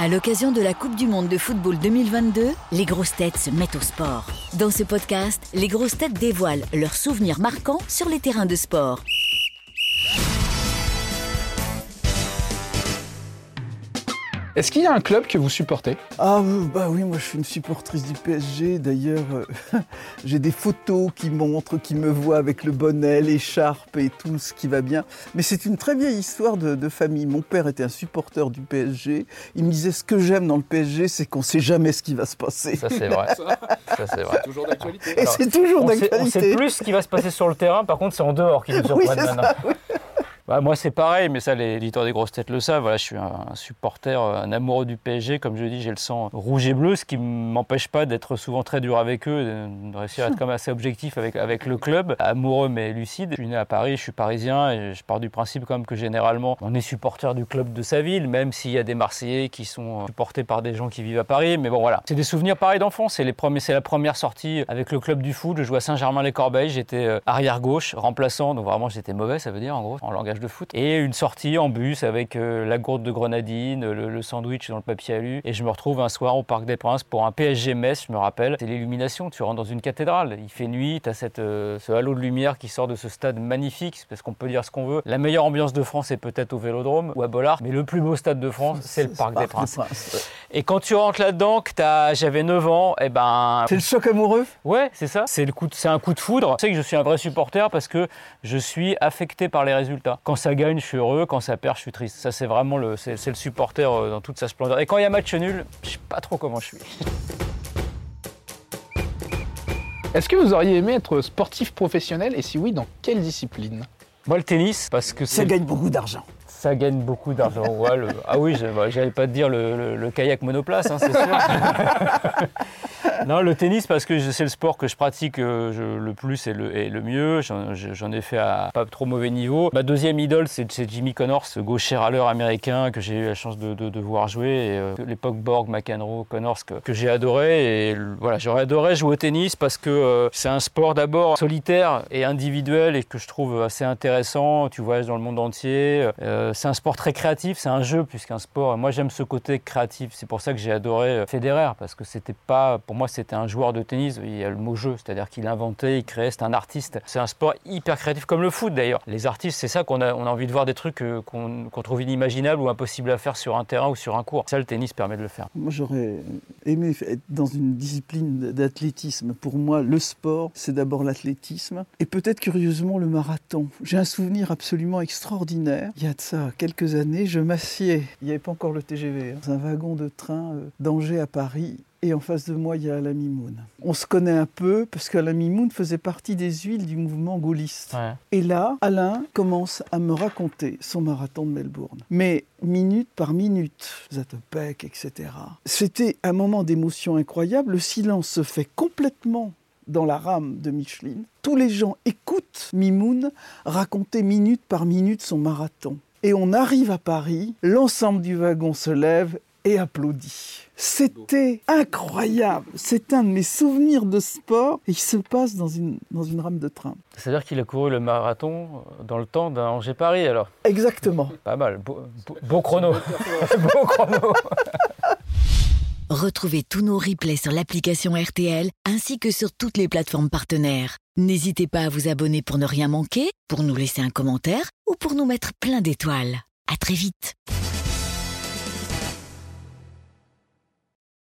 À l'occasion de la Coupe du Monde de football 2022, les grosses têtes se mettent au sport. Dans ce podcast, les grosses têtes dévoilent leurs souvenirs marquants sur les terrains de sport. Est-ce qu'il y a un club que vous supportez? Ah bah oui, moi je suis une supportrice du PSG. D'ailleurs, euh, j'ai des photos qui montrent, qui me voient avec le bonnet, l'écharpe et tout ce qui va bien. Mais c'est une très vieille histoire de, de famille. Mon père était un supporter du PSG. Il me disait ce que j'aime dans le PSG, c'est qu'on sait jamais ce qui va se passer. Ça, c'est vrai. Ça, c'est vrai. Toujours d'actualité. Et c'est toujours On sait, on d'actualité. sait plus ce qui va se passer sur le terrain, par contre, c'est en dehors qui nous Oui, surprennent c'est ça, maintenant. Bah, moi, c'est pareil, mais ça, les éditeurs des grosses têtes le savent. Voilà, je suis un supporter, un amoureux du PSG. Comme je dis, j'ai le sang rouge et bleu, ce qui ne m'empêche pas d'être souvent très dur avec eux, de réussir à être quand même assez objectif avec, avec le club. Amoureux, mais lucide. Je suis né à Paris, je suis parisien, et je pars du principe quand même que généralement, on est supporter du club de sa ville, même s'il y a des Marseillais qui sont supportés par des gens qui vivent à Paris. Mais bon, voilà. C'est des souvenirs pareils d'enfance. C'est les premiers, c'est la première sortie avec le club du foot. Je jouais à Saint-Germain-les-Corbeilles. J'étais euh, arrière gauche, remplaçant. Donc vraiment, j'étais mauvais, ça veut dire en gros, en langage de foot. Et une sortie en bus avec euh, la gourde de grenadine, le, le sandwich dans le papier alu. Et je me retrouve un soir au Parc des Princes pour un PSG Metz, je me rappelle. C'est l'illumination. Tu rentres dans une cathédrale. Il fait nuit. Tu as cette, euh, ce halo de lumière qui sort de ce stade magnifique. Parce qu'on peut dire ce qu'on veut. La meilleure ambiance de France est peut-être au Vélodrome ou à Bollard. Mais le plus beau stade de France, c'est le Parc des Princes. Et quand tu rentres là-dedans, que t'as- j'avais 9 ans, et ben C'est le choc amoureux? Ouais, c'est ça. C'est le coup de- c'est un coup de foudre. Je sais que je suis un vrai supporter parce que je suis affecté par les résultats. Quand ça gagne, je suis heureux. Quand ça perd, je suis triste. Ça, c'est vraiment le, c'est, c'est le supporter euh, dans toute sa splendeur. Et quand il y a match nul, je sais pas trop comment je suis. Est-ce que vous auriez aimé être sportif professionnel? Et si oui, dans quelle discipline? Moi, le tennis, parce que Ça c'est, gagne beaucoup d'argent. Ça gagne beaucoup d'argent. Ouais, le- ah oui, bah, j'allais pas te dire le, le- le kayak monoplace, hein, c'est sûr. non, le tennis, parce que c'est le sport que je pratique euh, le plus et le, mieux. J'en, je- j'en ai fait à pas trop mauvais niveau. Ma deuxième idole, c'est, Jimmy Connors, ce gaucher râleur américain que j'ai eu la chance de, voir jouer. Euh, l'époque Borg, McEnroe, Connors, que, j'ai adoré. Et voilà, j'aurais adoré jouer au tennis parce que euh, c'est un sport d'abord solitaire et individuel et que je trouve assez intéressant. Tu voyages dans le monde entier. C'est un sport très créatif, c'est un jeu plus qu'un sport. Moi, j'aime ce côté créatif. C'est pour ça que j'ai adoré Federer parce que c'était pas, pour moi, c'était un joueur de tennis. Il y a le mot jeu, c'est-à-dire qu'il inventait, il créait, c'est un artiste. C'est un sport hyper créatif, comme le foot d'ailleurs. Les artistes, c'est ça qu'on a, envie de voir des trucs euh, qu'on qu'on trouve inimaginables ou impossibles à faire sur un terrain ou sur un court. Ça, le tennis permet de le faire. Moi, j'aurais aimé être dans une discipline d'athlétisme. Pour moi, le sport, c'est d'abord l'athlétisme et peut-être curieusement le marathon. J'ai un souvenir absolument extraordinaire. Il y a de ça quelques années, je m'assieds, il n'y avait pas encore le TGV, hein, dans un wagon de train euh, d'Angers à Paris. Et en face de moi, il y a Alain Mimoun. On se connaît un peu parce qu'Alain Mimoun faisait partie des huiles du mouvement gaulliste. Ouais. Et là, Alain commence à me raconter son marathon de Melbourne. Mais minute par minute, Zatopek, etc. C'était un moment d'émotion incroyable. Le silence se fait complètement dans la rame de Micheline. Tous les gens écoutent Mimoun raconter minute par minute son marathon. Et on arrive à Paris, l'ensemble du wagon se lève et applaudit. C'était incroyable. C'est un de mes souvenirs de sport. Et il se passe dans une, dans une rame de train. C'est-à-dire qu'il a couru le marathon dans le temps d'un Angers-Paris alors? Exactement. Pas mal. Beau, beau- beau chrono. beau chrono. Retrouvez tous nos replays sur l'application RTL ainsi que sur toutes les plateformes partenaires. N'hésitez pas à vous abonner pour ne rien manquer, pour nous laisser un commentaire ou pour nous mettre plein d'étoiles. À très vite.